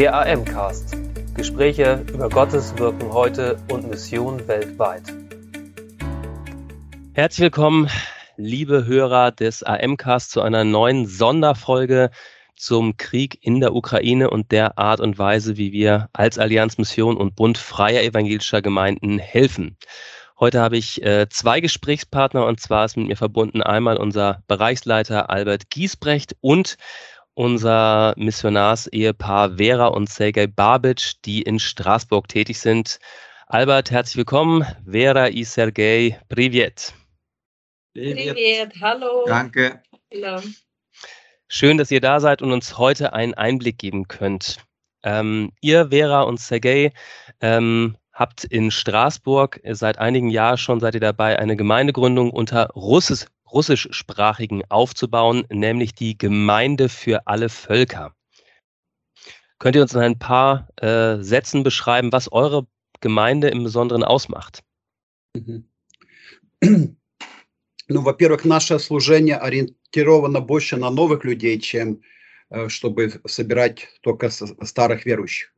Der AM-Cast. Gespräche über Gottes Wirken heute und Mission weltweit. Herzlich willkommen, liebe Hörer des AM-Cast, zu einer neuen Sonderfolge zum Krieg in der Ukraine und der Art und Weise, wie wir als Allianz Mission und Bund freier evangelischer Gemeinden helfen. Heute habe ich äh, zwei Gesprächspartner und zwar ist mit mir verbunden einmal unser Bereichsleiter Albert Giesbrecht und unser Missionarsehepaar Vera und Sergei Babic, die in Straßburg tätig sind. Albert, herzlich willkommen. Vera und Sergei, privet. Privet, hallo. Danke. Schön, dass ihr da seid und uns heute einen Einblick geben könnt. Ähm, ihr, Vera und Sergei, ähm, habt in Straßburg seit einigen Jahren schon, seid ihr dabei, eine Gemeindegründung unter Russisch, russischsprachigen aufzubauen, nämlich die Gemeinde für alle Völker. Könnt ihr uns in ein paar äh, Sätzen beschreiben, was eure Gemeinde im Besonderen ausmacht? Ну, во-первых, наше служение ориентировано больше на новых людей, чем э, чтобы собирать только старых верующих.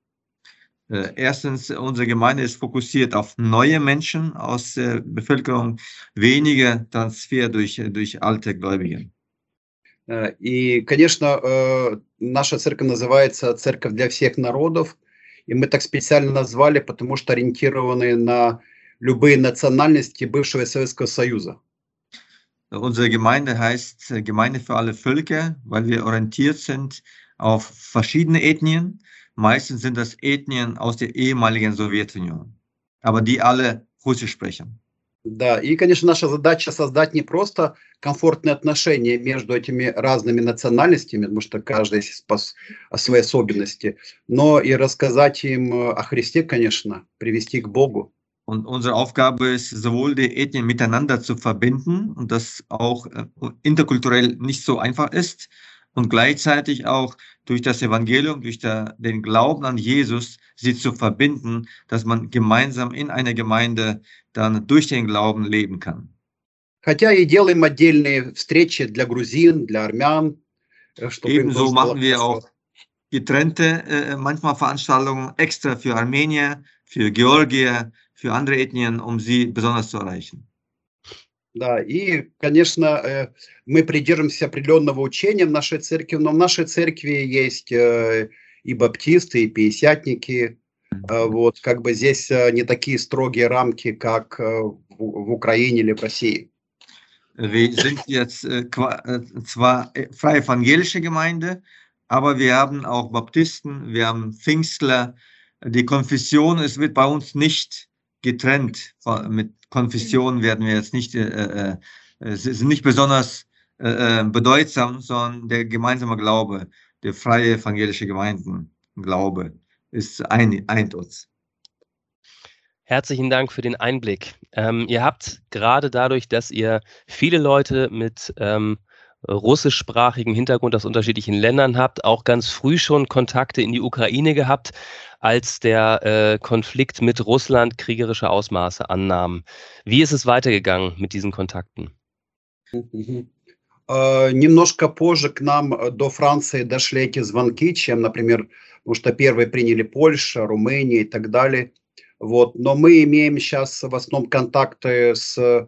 Äh, erstens, unsere Gemeinde ist fokussiert auf neue Menschen aus der Bevölkerung, weniger Transfer durch, durch alte Gläubige. Э, и, конечно, э, наша церковь называется «Церковь для всех народов», и мы так специально назвали, потому что ориентированы на любые национальности бывшего Советского Союза. Unsere Gemeinde heißt Gemeinde für alle Völker, weil wir orientiert sind auf verschiedene Ethnien, Meistens sind das Ethnien aus der ehemaligen Sowjetunion, aber die alle Russisch sprechen. Да, и, конечно, наша задача создать не просто комфортные отношения между этими разными национальностями, потому что каждая есть свои особенности, но и рассказать им о Христе, конечно, привести к Богу. Und unsere Aufgabe ist, sowohl die Ethnien miteinander zu verbinden und das auch äh, interkulturell nicht so einfach ist, und gleichzeitig auch durch das Evangelium, durch der, den Glauben an Jesus, sie zu verbinden, dass man gemeinsam in einer Gemeinde dann durch den Glauben leben kann. Хотя и делаем отдельные встречи для грузин, для армян. Э, Ebenso machen wir auch getrennte äh, manchmal Veranstaltungen extra für Armenier, für Georgier, für andere Ethnien, um sie besonders zu erreichen. Да, и, конечно, э, мы придерживаемся определенного учения в нашей церкви, но в нашей церкви есть э, и баптисты, и пятидесятники. Э, вот, как бы здесь не такие строгие рамки, как в Украине или в России. Wir sind jetzt zwar freie evangelische Gemeinde, aber wir haben auch Baptisten, wir haben Pfingstler. Die Konfession, es wird bei uns nicht getrennt mit Konfessionen werden wir jetzt nicht, äh, äh, sind nicht besonders äh, äh, bedeutsam, sondern der gemeinsame Glaube, der freie evangelische Gemeindenglaube ist ein, eint uns. Herzlichen Dank für den Einblick. Ähm, ihr habt gerade dadurch, dass ihr viele Leute mit ähm, russischsprachigen Hintergrund aus unterschiedlichen Ländern habt, auch ganz früh schon Kontakte in die Ukraine gehabt, als der äh, Konflikt mit Russland kriegerische Ausmaße annahm. Wie ist es weitergegangen mit diesen Kontakten? Немножко позже к нам до Франции дошли эти звонки, чем, например, потому что первые приняли Польша, Румыния и так далее. Вот. Но мы имеем сейчас в основном контакты с Э,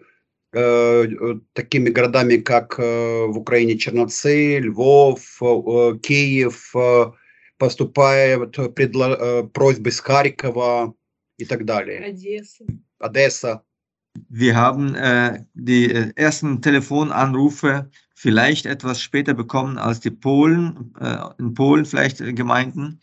такими городами, как э, в Украине Черновцы, Львов, э, Киев, поступают предло- просьбы с Харькова и так далее. Одесса. Одесса. Wir haben äh, die ersten Telefonanrufe vielleicht etwas später bekommen als die Polen, äh, in Polen vielleicht Gemeinden,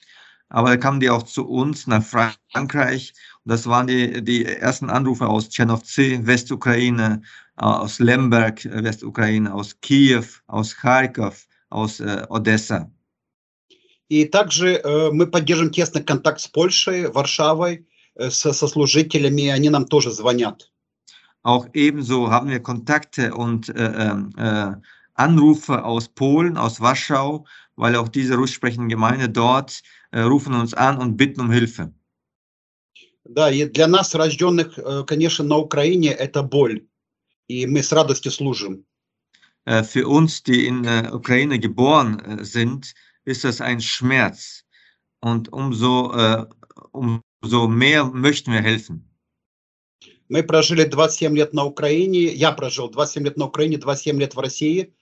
aber da kamen die auch zu uns nach Frankreich. Und das waren die, die ersten Anrufe aus Tschernovцы, Westukraine, aus Lemberg, Westukraine, aus Kiew, aus Kharkov, aus äh, Odessa. И также э, мы поддерживаем тесный контакт с Польшей, Варшавой, э, со, со служителями, они нам тоже звонят. Auch ebenso haben wir Kontakte und äh, äh, Anrufe aus Polen, aus Warschau, weil auch diese russischsprechende Gemeinde dort äh, rufen uns an und bitten um Hilfe. Да, и для нас, рожденных, э, конечно, на Украине, это боль. И мы с радостью служим. Äh, für uns, die in der Ukraine geboren sind, ist das ein Schmerz. und umso, äh, umso mehr möchten wir helfen. Мы прожили 27 лет на Украине, я прожил 27 лет на Украине, 27 лет в России.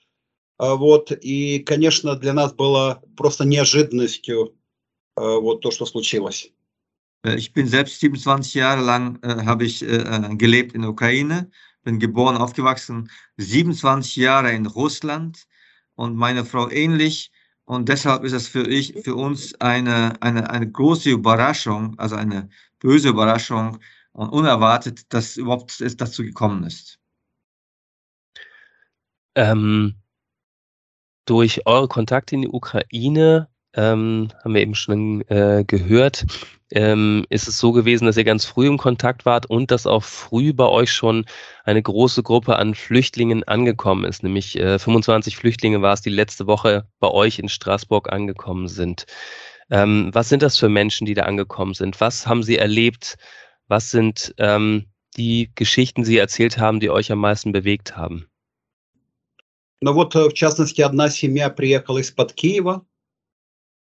Вот, и, конечно, для нас было просто неожиданностью вот то, что случилось. Ich bin selbst 27 Jahre lang äh, habe ich äh, gelebt in der Ukraine, bin geboren, aufgewachsen, 27 Jahre in Russland und meine Frau ähnlich. Und deshalb ist es für, ich, für uns eine, eine, eine große Überraschung, also eine böse Überraschung und unerwartet, dass überhaupt es dazu gekommen ist. Ähm, durch eure Kontakte in die Ukraine ähm, haben wir eben schon äh, gehört, ähm, ist es so gewesen, dass ihr ganz früh im Kontakt wart und dass auch früh bei euch schon eine große Gruppe an Flüchtlingen angekommen ist. Nämlich äh, 25 Flüchtlinge war es, die letzte Woche bei euch in Straßburg angekommen sind. Ähm, was sind das für Menschen, die da angekommen sind? Was haben sie erlebt? Was sind ähm, die Geschichten, die sie erzählt haben, die euch am meisten bewegt haben? Ну вот, в частности, одна семья приехала из-под Киева,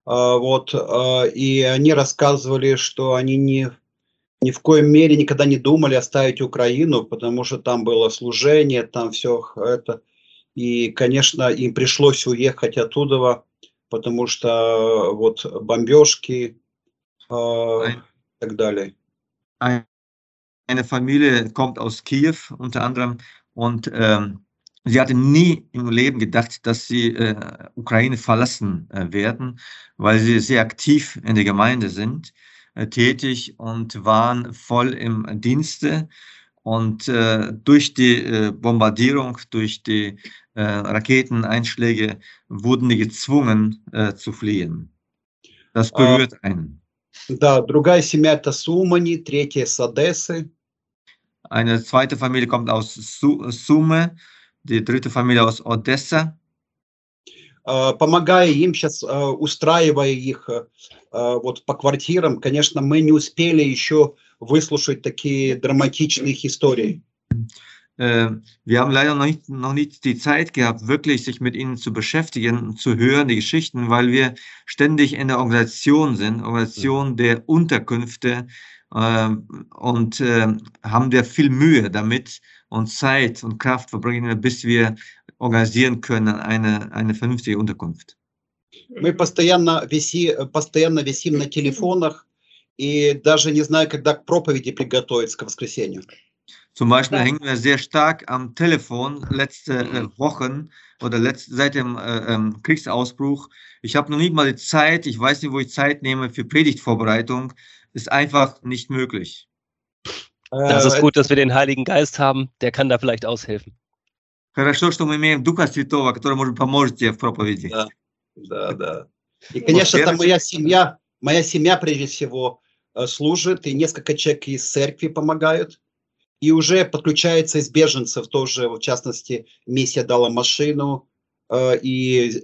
вот, и они рассказывали, что они не, ни в коем мере никогда не думали оставить Украину, потому что там было служение, там все это. И, конечно, им пришлось уехать оттуда, потому что вот бомбежки äh, и так далее. Eine Familie kommt aus Kiew unter anderem und ähm, Sie hatte nie im Leben gedacht, dass sie äh, Ukraine verlassen äh, werden, weil sie sehr aktiv in der Gemeinde sind, äh, tätig und waren voll im Dienste. Und äh, durch die äh, Bombardierung, durch die äh, Raketeneinschläge wurden die gezwungen zu fliehen. Das berührt einen. Да, другая семья это Сумани, третья с Одессы. Eine zweite Familie kommt aus Sume die dritte Familie aus Odessa. Помогая им сейчас, устраивая их вот по квартирам, конечно, мы не успели еще выслушать такие драматичные истории. Wir haben leider noch nicht, noch nicht die Zeit gehabt, wirklich sich mit ihnen zu beschäftigen, zu hören, die Geschichten, weil wir ständig in der Organisation sind, Organisation der Unterkünfte, äh, und äh, haben wir viel Mühe damit, und Zeit und Kraft verbringen, bis wir organisieren können eine, eine vernünftige Unterkunft. Мы постоянно, виси, постоянно висим на телефонах и даже не знаю, когда к проповеди приготовиться к воскресенью. Zum Beispiel ja. hängen wir sehr stark am Telefon letzte äh, Wochen oder letzt, seit dem äh, ähm, Kriegsausbruch. Ich habe noch nicht mal die Zeit, ich weiß nicht, wo ich Zeit nehme für Predigtvorbereitung. Ist einfach nicht möglich. Das ist gut, dass wir den Heiligen Geist haben, der kann da vielleicht aushelfen. Хорошо, что мы имеем Духа Святого, который может поможет тебе в проповеди. Да, да, да. И, конечно, там моя семья, моя семья прежде всего служит, и несколько человек из церкви помогают. И уже подключается из беженцев тоже, в частности, миссия дала машину, и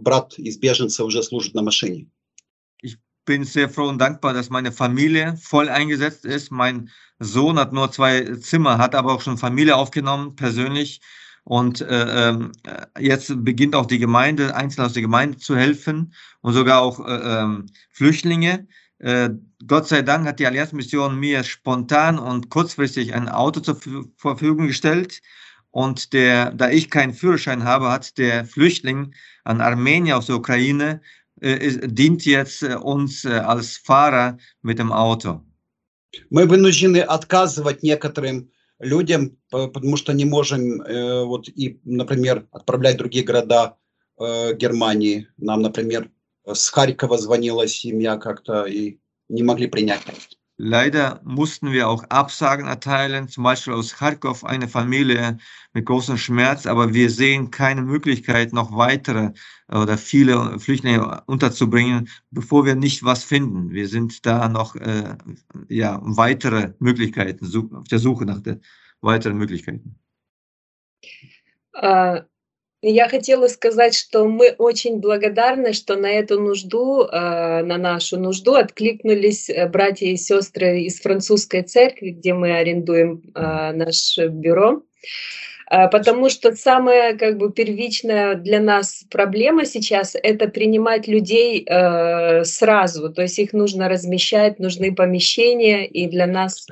брат из беженцев уже служит на машине. Bin sehr froh und dankbar, dass meine Familie voll eingesetzt ist. Mein Sohn hat nur zwei Zimmer, hat aber auch schon Familie aufgenommen, persönlich. Und äh, äh, jetzt beginnt auch die Gemeinde, einzeln aus der Gemeinde zu helfen und sogar auch äh, ähm, Flüchtlinge. Äh, Gott sei Dank hat die Allianzmission mir spontan und kurzfristig ein Auto zur Verfügung gestellt. Und der, da ich keinen Führerschein habe, hat der Flüchtling, ein Armenier aus der Ukraine, dient jetzt uns als Fahrer mit dem Auto. Мы вынуждены отказывать некоторым людям, потому что не можем вот и, например, отправлять другие города Германии. Нам, например, с Харькова звонила семья как-то и не могли принять. Leider mussten wir auch Absagen erteilen, zum Beispiel aus Kharkov eine Familie mit großem Schmerz, aber wir sehen keine Möglichkeit, noch weitere oder viele Flüchtlinge unterzubringen, bevor wir nicht was finden. Wir sind da noch äh, ja, weitere Möglichkeiten, auf der Suche nach den weiteren Möglichkeiten. Uh Я хотела сказать, что мы очень благодарны, что на эту нужду, э, на нашу нужду откликнулись э, братья и сестры из французской церкви, где мы арендуем э, наше бюро. Потому что самая как бы первичная для нас проблема сейчас – это принимать людей э, сразу. То есть их нужно размещать, нужны помещения, и для нас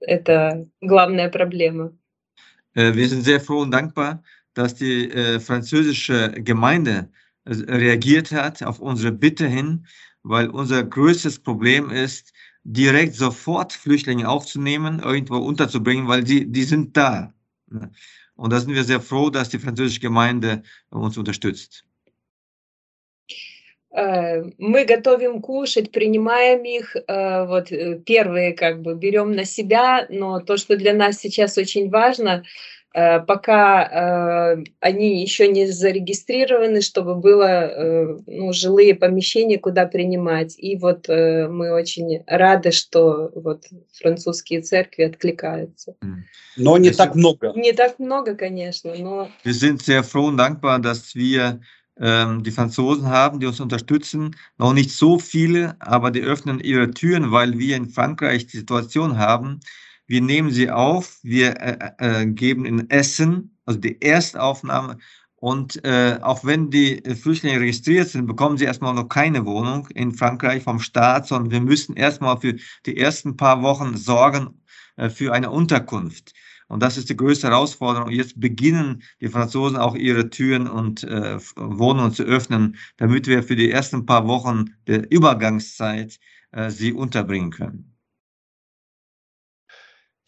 это главная Problema. Wir sind sehr froh und dankbar, dass die äh, französische Gemeinde äh, reagiert hat auf unsere Bitte hin, weil unser größtes Problem ist, direkt sofort Flüchtlinge aufzunehmen, irgendwo unterzubringen, weil die, die sind da. Und da sind wir sehr froh, dass die französische Gemeinde uns unterstützt. Э, мы готовим кушать, принимаем их, э, вот э, первые как бы берем на себя, но то, что для нас сейчас очень важно, пока они еще не зарегистрированы, чтобы было ну, жилые помещения, куда принимать. И вот мы очень рады, что вот французские церкви откликаются. Но не так много. Не так много, конечно, но... Wir sind sehr froh und dankbar, dass wir ähm, die Franzosen haben, die uns unterstützen. Noch nicht so viele, aber die öffnen ihre Türen, weil wir in Frankreich die Situation haben. Wir nehmen sie auf, wir äh, äh, geben ihnen Essen, also die Erstaufnahme. Und äh, auch wenn die Flüchtlinge registriert sind, bekommen sie erstmal noch keine Wohnung in Frankreich vom Staat, sondern wir müssen erstmal für die ersten paar Wochen sorgen äh, für eine Unterkunft. Und das ist die größte Herausforderung. Jetzt beginnen die Franzosen auch ihre Türen und äh, Wohnungen zu öffnen, damit wir für die ersten paar Wochen der Übergangszeit äh, sie unterbringen können.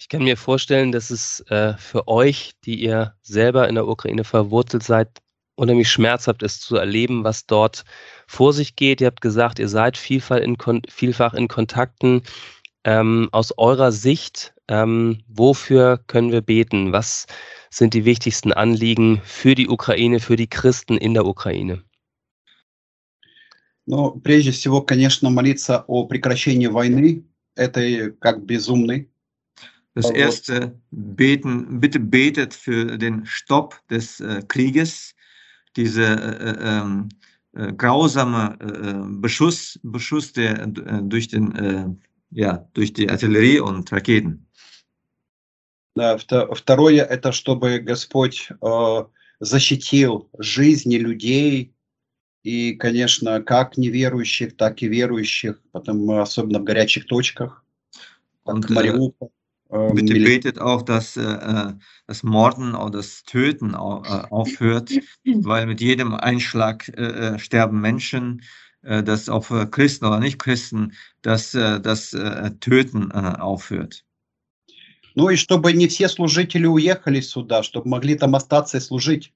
Ich kann mir vorstellen, dass es äh, für euch, die ihr selber in der Ukraine verwurzelt seid, unheimlich schmerzhaft ist zu erleben, was dort vor sich geht. Ihr habt gesagt, ihr seid vielfach in, vielfach in Kontakten. Ähm, aus eurer Sicht, ähm, wofür können wir beten? Was sind die wichtigsten Anliegen für die Ukraine, für die Christen in der Ukraine? Ну, прежде всего, конечно, молиться о прекращении войны, этой как безумной. Das erste, beten, bitte betet für den Stopp des äh, Krieges, diese äh, ähm, äh, grausame äh, Beschuss, Beschuss der, äh, durch den äh, ja, durch die Artillerie und Raketen. Второе, это чтобы Господь э, защитил жизни людей, и, конечно, как неверующих, так и верующих, потом особенно в горячих точках, Mariupol. Äh, bitte betet auch, dass äh, das Morden oder das Töten aufhört, weil mit jedem Einschlag äh, sterben Menschen äh, dass auch Christen oder Nicht-Christen dass äh, das äh, Töten aufhört. Ну и чтобы не все служители уехали сюда, чтобы могли там остаться и служить.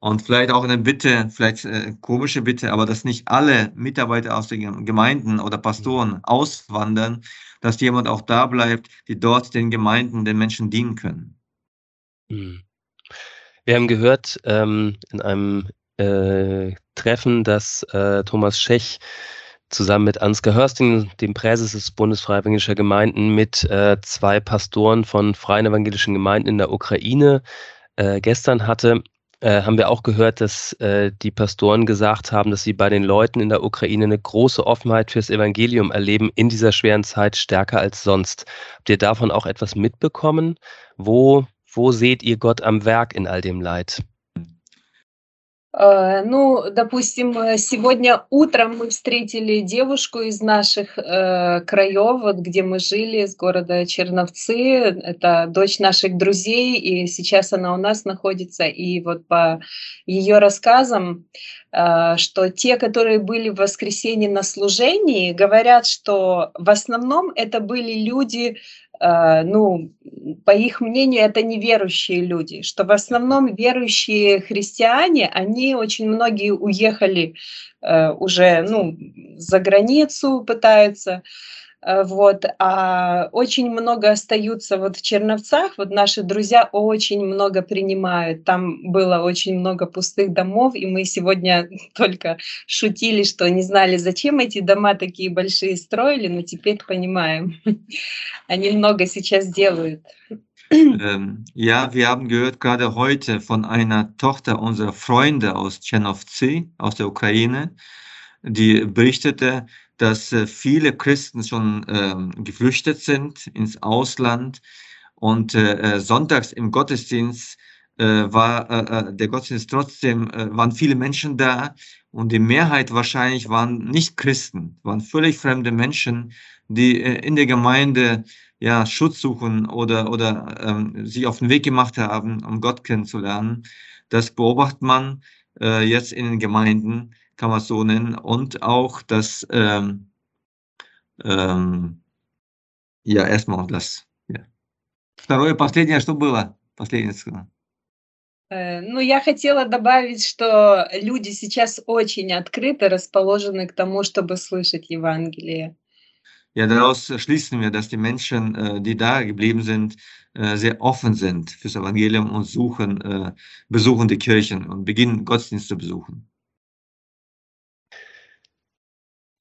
Und vielleicht auch eine Bitte, vielleicht äh, komische Bitte, aber dass nicht alle Mitarbeiter aus den Gemeinden oder Pastoren auswandern, dass jemand auch da bleibt, die dort den Gemeinden, den Menschen dienen können. Hm. Wir haben gehört ähm, in einem äh, Treffen, das äh, Thomas Schech zusammen mit Ansgar Hörsting, dem Präses des Bundes Evangelischer Gemeinden, mit äh, zwei Pastoren von Freien Evangelischen Gemeinden in der Ukraine äh, gestern hatte, äh, haben wir auch gehört, dass äh, die Pastoren gesagt haben, dass sie bei den Leuten in der Ukraine eine große Offenheit fürs Evangelium erleben in dieser schweren Zeit stärker als sonst. Habt ihr davon auch etwas mitbekommen? Wo, wo seht ihr Gott am Werk in all dem Leid? Э, ну, допустим, э, сегодня утром мы встретили девушку из наших э, краев, вот где мы жили, с города Черновцы. Это дочь наших друзей, и сейчас она у нас находится. И вот по ее рассказам, э, что те, которые были в воскресенье на служении, говорят, что в основном это были люди, ну, по их мнению, это неверующие люди, что в основном верующие христиане, они очень многие уехали э, уже ну, за границу, пытаются, Э, вот, а очень много остаются вот в Черновцах, вот наши друзья очень много принимают, там было очень много пустых домов, и мы сегодня только шутили, что не знали, зачем эти дома такие большие строили, но теперь понимаем, они много сейчас делают. Ja, wir haben gehört gerade heute von einer Tochter unserer Freunde aus Tschernovtsi, aus der Ukraine, die berichtete, dass äh, viele Christen schon ähm, geflüchtet sind ins Ausland. Und äh, sonntags im Gottesdienst äh, war äh, der Gottesdienst trotzdem, äh, waren viele Menschen da. Und die Mehrheit wahrscheinlich waren nicht Christen, waren völlig fremde Menschen, die äh, in der Gemeinde ja Schutz suchen oder oder ähm, sich auf den Weg gemacht haben, um Gott kennenzulernen. Das beobachtet man äh, jetzt in den Gemeinden, kann man es so nennen, und auch das ähm, ähm, ja erstmal das. Ja. Второе, последнее, что было? Последнее сказал. Э, ну, я хотела добавить, что люди сейчас очень открыто расположены к тому, чтобы слышать Евангелие. Ja, daraus schließen wir, dass die Menschen, äh, die da geblieben sind, äh, sehr offen sind fürs Evangelium und suchen, äh, besuchen die Kirchen und beginnen Gottesdienst zu besuchen.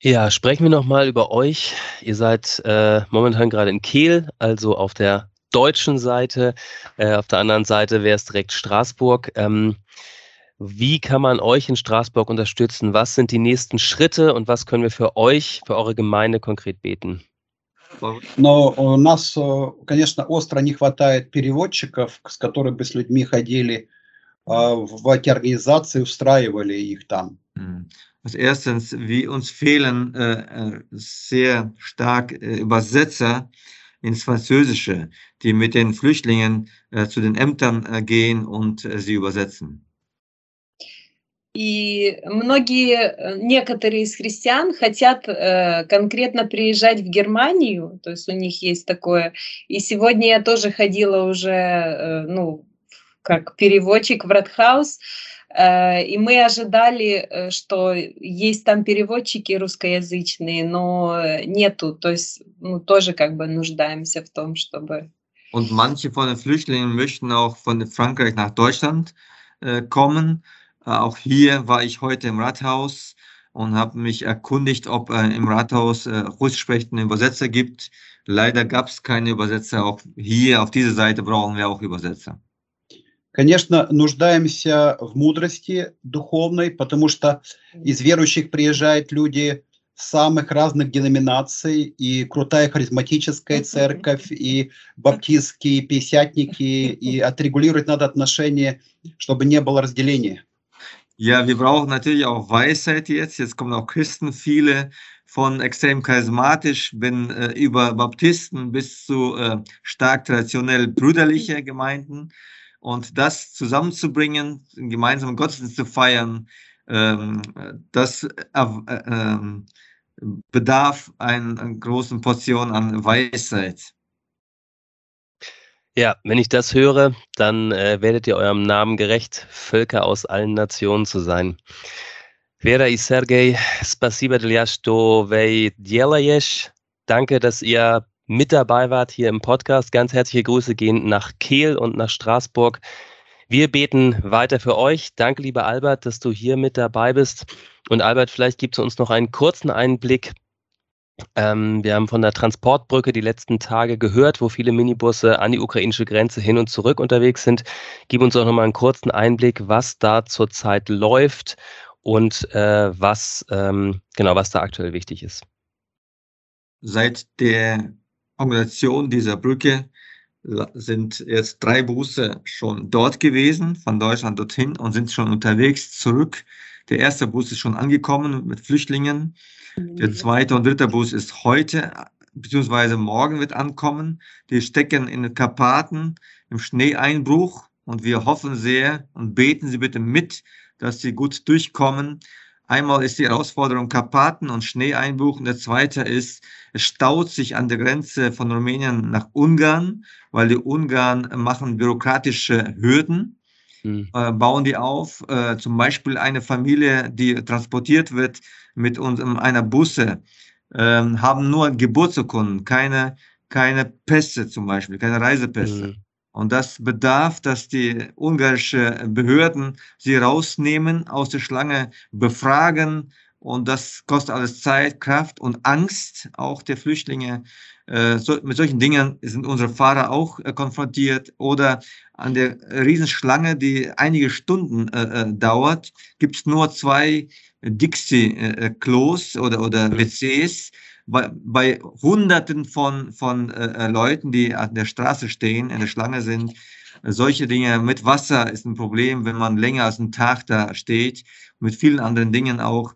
Ja, sprechen wir nochmal über euch. Ihr seid äh, momentan gerade in Kehl, also auf der deutschen Seite. Äh, auf der anderen Seite wäre es direkt Straßburg. Ähm, wie kann man euch in Straßburg unterstützen? Was sind die nächsten Schritte und was können wir für euch, für eure Gemeinde konkret beten? Но у нас, конечно, остро не хватает переводчиков, с которыми бы с людьми ходили в эти организации, устраивали их там. Als erstens, wie uns fehlen äh, sehr stark äh, Übersetzer, ins Französische, die mit den Flüchtlingen äh, zu den Ämtern äh, gehen und äh, sie übersetzen. И многие, некоторые из христиан хотят э, конкретно приезжать в Германию, то есть у них есть такое. И сегодня я тоже ходила уже, э, ну, как переводчик в Радхаус, Э, и мы ожидали, э, что есть там переводчики русскоязычные, но нету. То есть ну, тоже как бы нуждаемся в том, чтобы... Und manche von den Flüchtlingen möchten auch von Frankreich nach Deutschland äh, kommen. Äh, auch hier war ich heute im Rathaus und habe mich erkundigt, ob äh, im Rathaus äh, russisch sprechende Übersetzer gibt. Leider gab es keine Übersetzer. Auch hier auf dieser Seite brauchen wir auch Übersetzer. Конечно, нуждаемся в мудрости духовной, потому что из верующих приезжают люди самых разных деноминаций, и крутая харизматическая церковь, и баптистские, и пятидесятники, и отрегулировать надо отношения, чтобы не было разделения. Ja, wir brauchen natürlich auch Weisheit jetzt. Jetzt kommen auch Christen, viele von extrem charismatisch, bin äh, über Baptisten bis zu äh, stark traditionell brüderliche Gemeinden. Und das zusammenzubringen, einen gemeinsamen Gottesdienst zu feiern, ähm, das äh, äh, bedarf einer, einer großen Portion an Weisheit. Ja, wenn ich das höre, dann äh, werdet ihr eurem Namen gerecht, Völker aus allen Nationen zu sein. Vera и Sergej, спасибо для что вы делаешь. Danke, dass ihr mit dabei wart hier im Podcast. Ganz herzliche Grüße gehen nach Kehl und nach Straßburg. Wir beten weiter für euch. Danke, lieber Albert, dass du hier mit dabei bist. Und Albert, vielleicht gibst du uns noch einen kurzen Einblick. Ähm, wir haben von der Transportbrücke die letzten Tage gehört, wo viele Minibusse an die ukrainische Grenze hin und zurück unterwegs sind. Gib uns auch noch mal einen kurzen Einblick, was da zurzeit läuft und äh, was ähm, genau was da aktuell wichtig ist. Seit der Organisation dieser Brücke sind jetzt drei Busse schon dort gewesen, von Deutschland dorthin und sind schon unterwegs zurück. Der erste Bus ist schon angekommen mit Flüchtlingen. Der zweite und dritte Bus ist heute beziehungsweise morgen wird ankommen. Die stecken in den Karpaten im Schneeeinbruch und wir hoffen sehr und beten Sie bitte mit, dass sie gut durchkommen. Einmal ist die Herausforderung Karpaten und Schneeeinbruch und der zweite ist, es staut sich an der Grenze von Rumänien nach Ungarn, weil die Ungarn machen bürokratische Hürden, mhm. äh, bauen die auf. Äh, zum Beispiel eine Familie, die transportiert wird mit uns in einer Busse, äh, haben nur Geburtsurkunden, keine, keine Pässe zum Beispiel, keine Reisepässe. Mhm. Und das bedarf, dass die ungarische Behörden sie rausnehmen, aus der Schlange befragen. Und das kostet alles Zeit, Kraft und Angst auch der Flüchtlinge. Äh, mit solchen Dingen sind unsere Fahrer auch äh, konfrontiert. Oder an der Riesenschlange, die einige Stunden äh dauert, gibt es nur zwei Dixie-Klos oder, oder WCs bei, bei Hunderten von, von äh, äh Leuten, die an der Straße stehen, in der Schlange sind. Solche Dinge mit Wasser ist ein Problem, wenn man länger als einen Tag da steht. Mit vielen anderen Dingen auch,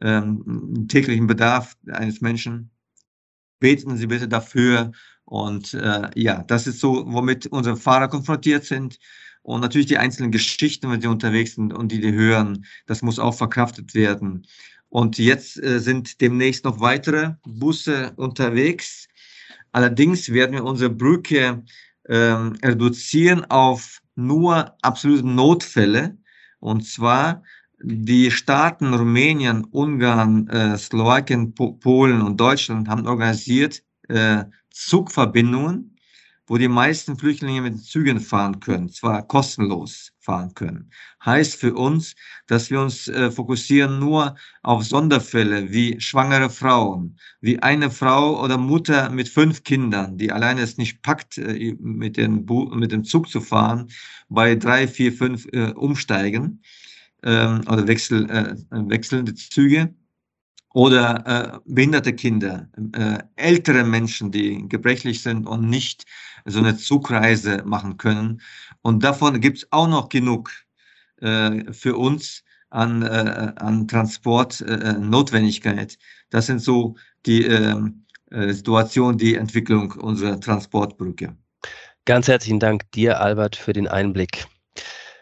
ähm, täglichen Bedarf eines Menschen. Beten Sie bitte dafür. Und äh, ja, das ist so, womit unsere Fahrer konfrontiert sind. Und natürlich die einzelnen Geschichten, wenn sie unterwegs sind und die die hören, das muss auch verkraftet werden. Und jetzt äh, sind demnächst noch weitere Busse unterwegs. Allerdings werden wir unsere Brücke ähm, reduzieren auf nur absolute Notfälle. Und zwar die Staaten Rumänien, Ungarn, äh, Slowakien, po Polen und Deutschland haben organisiert äh, Zugverbindungen wo die meisten Flüchtlinge mit Zügen fahren können, zwar kostenlos fahren können. Heißt für uns, dass wir uns äh, fokussieren nur auf Sonderfälle wie schwangere Frauen, wie eine Frau oder Mutter mit fünf Kindern, die alleine es nicht packt, äh, mit, den mit dem Zug zu fahren, bei drei, vier, fünf äh, umsteigen ähm, oder wechsel, äh, wechselnde Züge oder äh, behinderte Kinder, äh, ältere Menschen, die gebrechlich sind und nicht so eine Zugreise machen können. Und davon gibt es auch noch genug äh, für uns an, äh, an Transportnotwendigkeit. Äh, das sind so die ähm, äh, Situationen, die Entwicklung unserer Transportbrücke. Ganz herzlichen Dank dir, Albert, für den Einblick.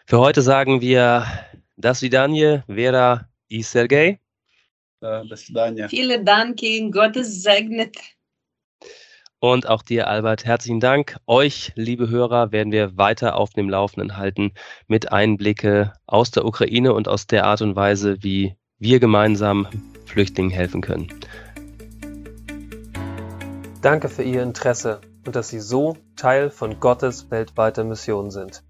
Für heute sagen wir das Vidanje, Vera и Sergei. До свидания. Vielen Dank, Gottes segnet. Und auch dir, Albert, herzlichen Dank. Euch, liebe Hörer, werden wir weiter auf dem Laufenden halten mit Einblicke aus der Ukraine und aus der Art und Weise, wie wir gemeinsam Flüchtlingen helfen können. Danke für Ihr Interesse und dass Sie so Teil von Gottes weltweiter Mission sind.